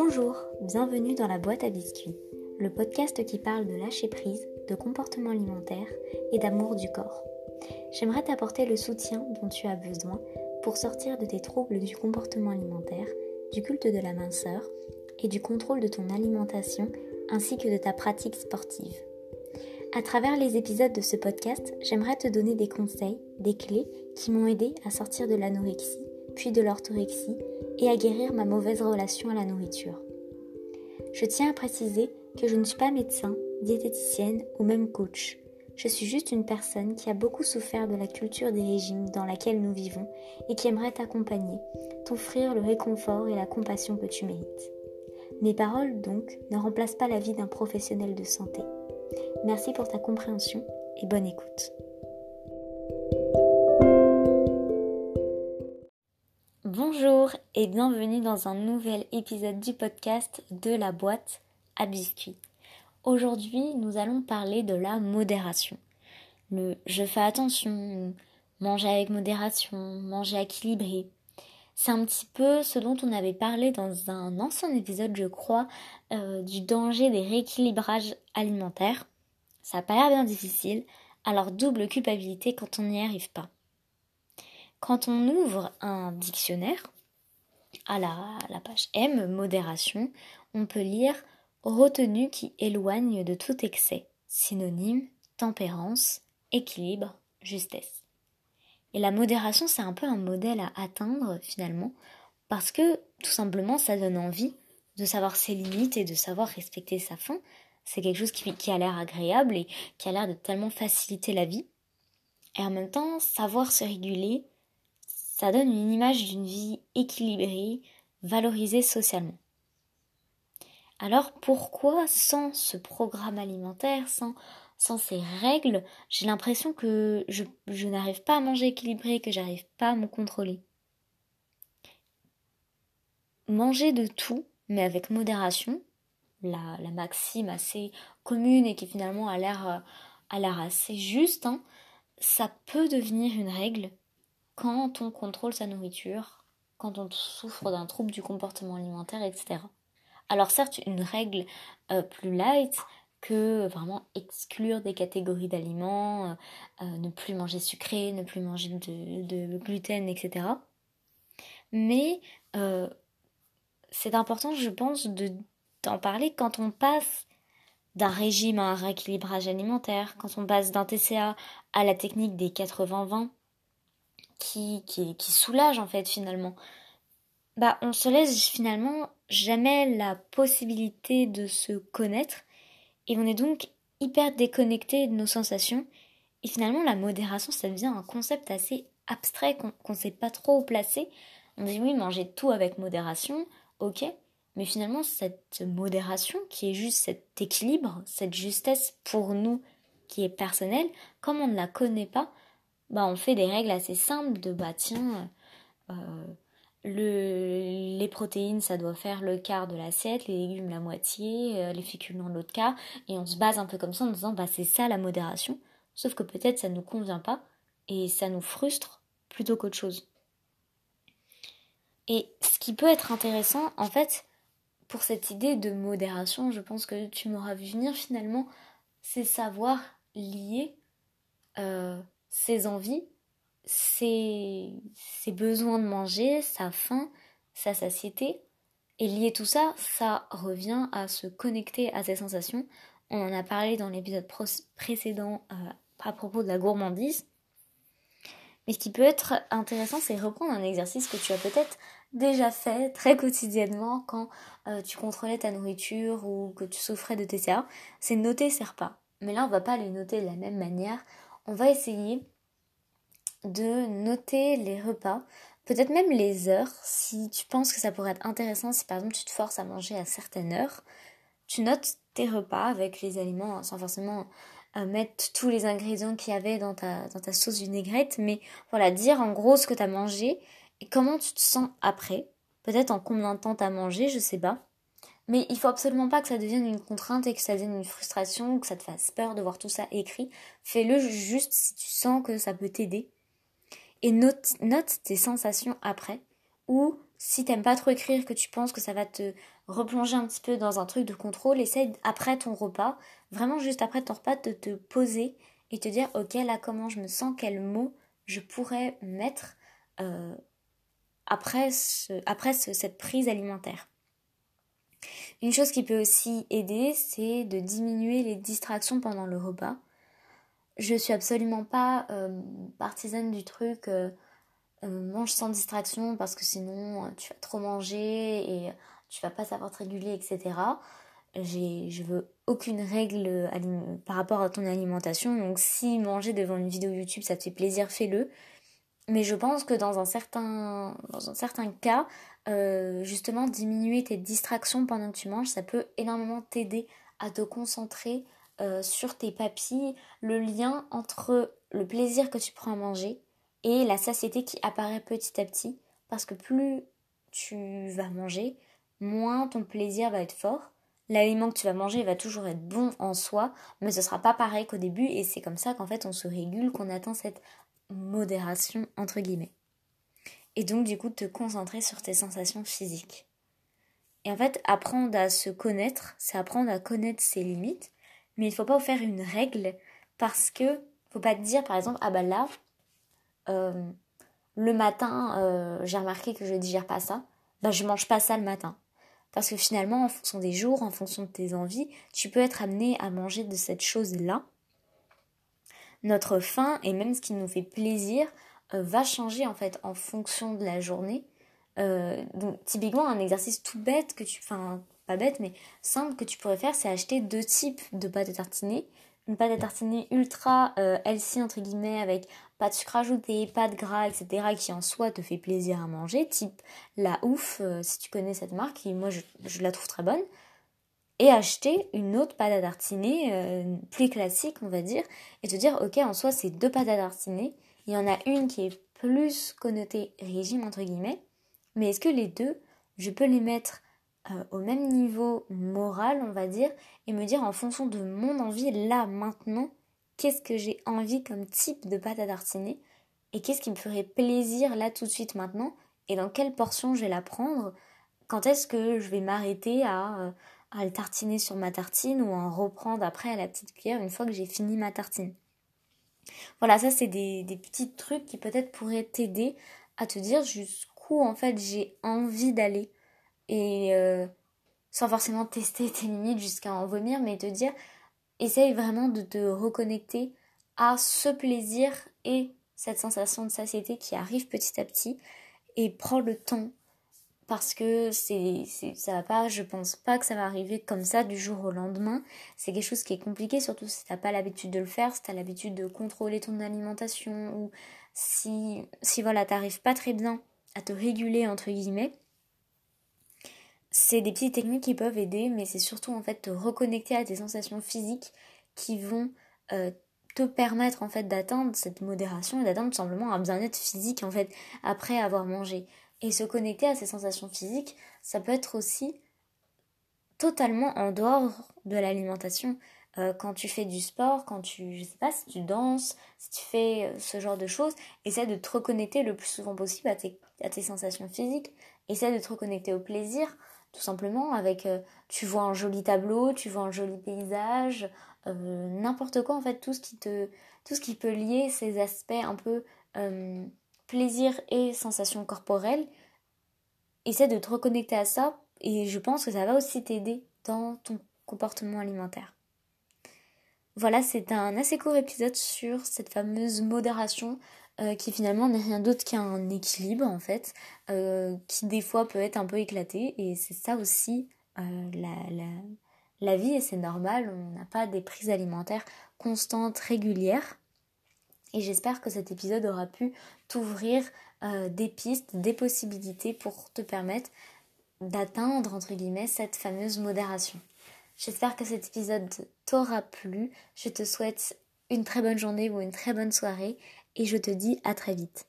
Bonjour, bienvenue dans la boîte à biscuits, le podcast qui parle de lâcher prise, de comportement alimentaire et d'amour du corps. J'aimerais t'apporter le soutien dont tu as besoin pour sortir de tes troubles du comportement alimentaire, du culte de la minceur et du contrôle de ton alimentation ainsi que de ta pratique sportive. À travers les épisodes de ce podcast, j'aimerais te donner des conseils, des clés qui m'ont aidé à sortir de l'anorexie, puis de l'orthorexie et à guérir ma mauvaise relation à la nourriture. Je tiens à préciser que je ne suis pas médecin, diététicienne ou même coach. Je suis juste une personne qui a beaucoup souffert de la culture des régimes dans laquelle nous vivons et qui aimerait t'accompagner, t'offrir le réconfort et la compassion que tu mérites. Mes paroles, donc, ne remplacent pas la vie d'un professionnel de santé. Merci pour ta compréhension et bonne écoute. Et bienvenue dans un nouvel épisode du podcast de la boîte à biscuits. Aujourd'hui, nous allons parler de la modération. Le je fais attention, manger avec modération, manger équilibré. C'est un petit peu ce dont on avait parlé dans un ancien épisode, je crois, euh, du danger des rééquilibrages alimentaires. Ça n'a pas l'air bien difficile, alors double culpabilité quand on n'y arrive pas. Quand on ouvre un dictionnaire, à la, page M, modération, on peut lire retenue qui éloigne de tout excès, synonyme, tempérance, équilibre, justesse. Et la modération, c'est un peu un modèle à atteindre finalement, parce que tout simplement, ça donne envie de savoir ses limites et de savoir respecter sa faim, c'est quelque chose qui, a l'air agréable et qui a l'air de tellement faciliter la vie. Et en même temps, savoir se réguler, ça donne une image d'une vie équilibrée, valorisée socialement. Alors pourquoi sans ce programme alimentaire, sans, ces règles, j'ai l'impression que je, n'arrive pas à manger équilibré, que j'arrive pas à me contrôler? Manger de tout, mais avec modération, la, maxime assez commune et qui finalement a l'air euh, assez juste, hein, ça peut devenir une règle quand on contrôle sa nourriture, quand on souffre d'un trouble du comportement alimentaire, etc. Alors certes, une règle euh, plus light que vraiment exclure des catégories d'aliments, euh, ne plus manger sucré, ne plus manger de, de gluten, etc. Mais c'est important, je pense, de d'en parler quand on passe d'un régime à un rééquilibrage alimentaire, quand on passe d'un TCA à la technique des 80-20, qui, qui, soulage en fait finalement, bah on se laisse finalement jamais la possibilité de se connaître. Et on est donc hyper déconnecté de nos sensations. Et finalement la modération ça devient un concept assez abstrait qu'on ne sait pas trop placer. On dit oui manger tout avec modération, ok, mais finalement, cette modération, qui est juste cet équilibre, cette justesse pour nous qui est personnelle, comme on ne la connaît pas, bah on fait des règles assez simples de bah tiens, euh, le, les protéines ça doit faire le quart de l'assiette, les légumes la moitié, euh, les féculents l'autre quart, et on se base un peu comme ça en disant bah c'est ça la modération, sauf que peut-être ça ne nous convient pas et ça nous frustre plutôt qu'autre chose. Et ce qui peut être intéressant, en fait, pour cette idée de modération, je pense que tu m'auras vu venir finalement, c'est savoir lier euh, ses envies, ses, besoins de manger, sa faim, sa satiété, et lier tout ça, ça revient à se connecter à ses sensations. On en a parlé dans l'épisode précédent euh, à propos de la gourmandise. Mais ce qui peut être intéressant, c'est reprendre un exercice que tu as peut-être déjà fait très quotidiennement quand euh, tu contrôlais ta nourriture ou que tu souffrais de TCA, c'est noter ses repas. Mais là, on va pas les noter de la même manière. On va essayer de noter les repas, peut-être même les heures, si tu penses que ça pourrait être intéressant, si par exemple tu te forces à manger à certaines heures, tu notes tes repas avec les aliments sans forcément euh, mettre tous les ingrédients qu'il y avait dans ta, dans ta sauce vinaigrette, mais voilà, dire en gros ce que tu as mangé et comment tu te sens après. Peut-être en combien de temps t'as mangé, je sais pas. Mais il faut absolument pas que ça devienne une contrainte et que ça devienne une frustration ou que ça te fasse peur de voir tout ça écrit. Fais-le juste si tu sens que ça peut t'aider. Et note, tes sensations après ou si t'aimes pas trop écrire, que tu penses que ça va te replonger un petit peu dans un truc de contrôle, essaye après ton repas, vraiment juste après ton repas, de te poser et te dire ok là comment je me sens, quels mots je pourrais mettre euh, après cette prise alimentaire. Une chose qui peut aussi aider, c'est de diminuer les distractions pendant le repas. Je suis absolument pas euh, partisane du truc euh, euh, mange sans distraction parce que sinon tu vas trop manger et tu vas pas savoir te réguler, etc. Je veux aucune règle par rapport à ton alimentation. Donc si manger devant une vidéo YouTube ça te fait plaisir, fais-le. Mais je pense que dans un certain, cas, euh, justement, diminuer tes distractions pendant que tu manges, ça peut énormément t'aider à te concentrer euh, sur tes papilles, le lien entre le plaisir que tu prends à manger et la satiété qui apparaît petit à petit. Parce que plus tu vas manger, moins ton plaisir va être fort. L'aliment que tu vas manger va toujours être bon en soi, mais ce sera pas pareil qu'au début et c'est comme ça qu'en fait on se régule, qu'on atteint cette modération entre guillemets. Et donc du coup te concentrer sur tes sensations physiques. Et en fait, apprendre à se connaître, c'est apprendre à connaître ses limites, mais il ne faut pas faire une règle parce que faut pas te dire par exemple ah bah là euh, le matin euh, j'ai remarqué que je digère pas ça, bah je mange pas ça le matin. Parce que finalement, en fonction des jours, en fonction de tes envies, tu peux être amené à manger de cette chose-là notre faim et même ce qui nous fait plaisir euh, va changer en fait en fonction de la journée. Euh, donc typiquement un exercice tout bête que tu, enfin pas bête mais simple que tu pourrais faire, c'est acheter deux types de pâtes à tartiner. Une pâte à tartiner ultra euh, entre guillemets avec pas de sucre ajouté, pas de gras, etc. qui en soi te fait plaisir à manger, type la ouf si tu connais cette marque, et moi je la trouve très bonne et acheter une autre pâte à tartiner euh, plus classique, on va dire, et te dire, ok, en soi, c'est deux pâtes à tartiner. Il y en a une qui est plus connotée régime, entre guillemets, mais est-ce que les deux, je peux les mettre euh, au même niveau moral, on va dire, et me dire en fonction de mon envie, là, maintenant, qu'est-ce que j'ai envie comme type de pâte à tartiner, et qu'est-ce qui me ferait plaisir là tout de suite maintenant, et dans quelle portion je vais la prendre, quand est-ce que je vais m'arrêter à... À le tartiner sur ma tartine ou à en reprendre après à la petite cuillère une fois que j'ai fini ma tartine. Voilà, ça c'est des, petits trucs qui peut-être pourraient t'aider à te dire jusqu'où en fait j'ai envie d'aller et euh, sans forcément tester tes limites jusqu'à en vomir, mais te dire essaye vraiment de te reconnecter à ce plaisir et cette sensation de satiété qui arrive petit à petit et prends le temps parce que c'est, ça va pas, je pense pas que ça va arriver comme ça du jour au lendemain. C'est quelque chose qui est compliqué, surtout si t'as pas l'habitude de le faire, si t'as l'habitude de contrôler ton alimentation ou si, si voilà, t'arrives pas très bien à te réguler entre guillemets. C'est des petites techniques qui peuvent aider, mais c'est surtout en fait te reconnecter à tes sensations physiques qui vont euh, te permettre en fait d'atteindre cette modération et d'atteindre simplement un bien-être physique en fait après avoir mangé. Et se connecter à ces sensations physiques, ça peut être aussi totalement en dehors de l'alimentation. Euh, quand tu fais du sport, quand tu, je sais pas, si tu danses, si tu fais euh, ce genre de choses, essaie de te reconnecter le plus souvent possible à tes, sensations physiques. Essaie de te reconnecter au plaisir, tout simplement, avec, euh, tu vois un joli tableau, tu vois un joli paysage, n'importe quoi, en fait, tout tout ce qui peut lier ces aspects un peu plaisir et sensation corporelle, essaie de te reconnecter à ça et je pense que ça va aussi t'aider dans ton comportement alimentaire. Voilà, c'est un assez court épisode sur cette fameuse modération euh, qui finalement n'est rien d'autre qu'un équilibre en fait, euh, qui des fois peut être un peu éclaté et c'est ça aussi euh, la, la, la vie et c'est normal, on n'a pas des prises alimentaires constantes, régulières. Et j'espère que cet épisode aura pu t'ouvrir euh, des pistes, des possibilités pour te permettre d'atteindre, entre guillemets, cette fameuse modération. J'espère que cet épisode t'aura plu. Je te souhaite une très bonne journée ou une très bonne soirée et je te dis à très vite.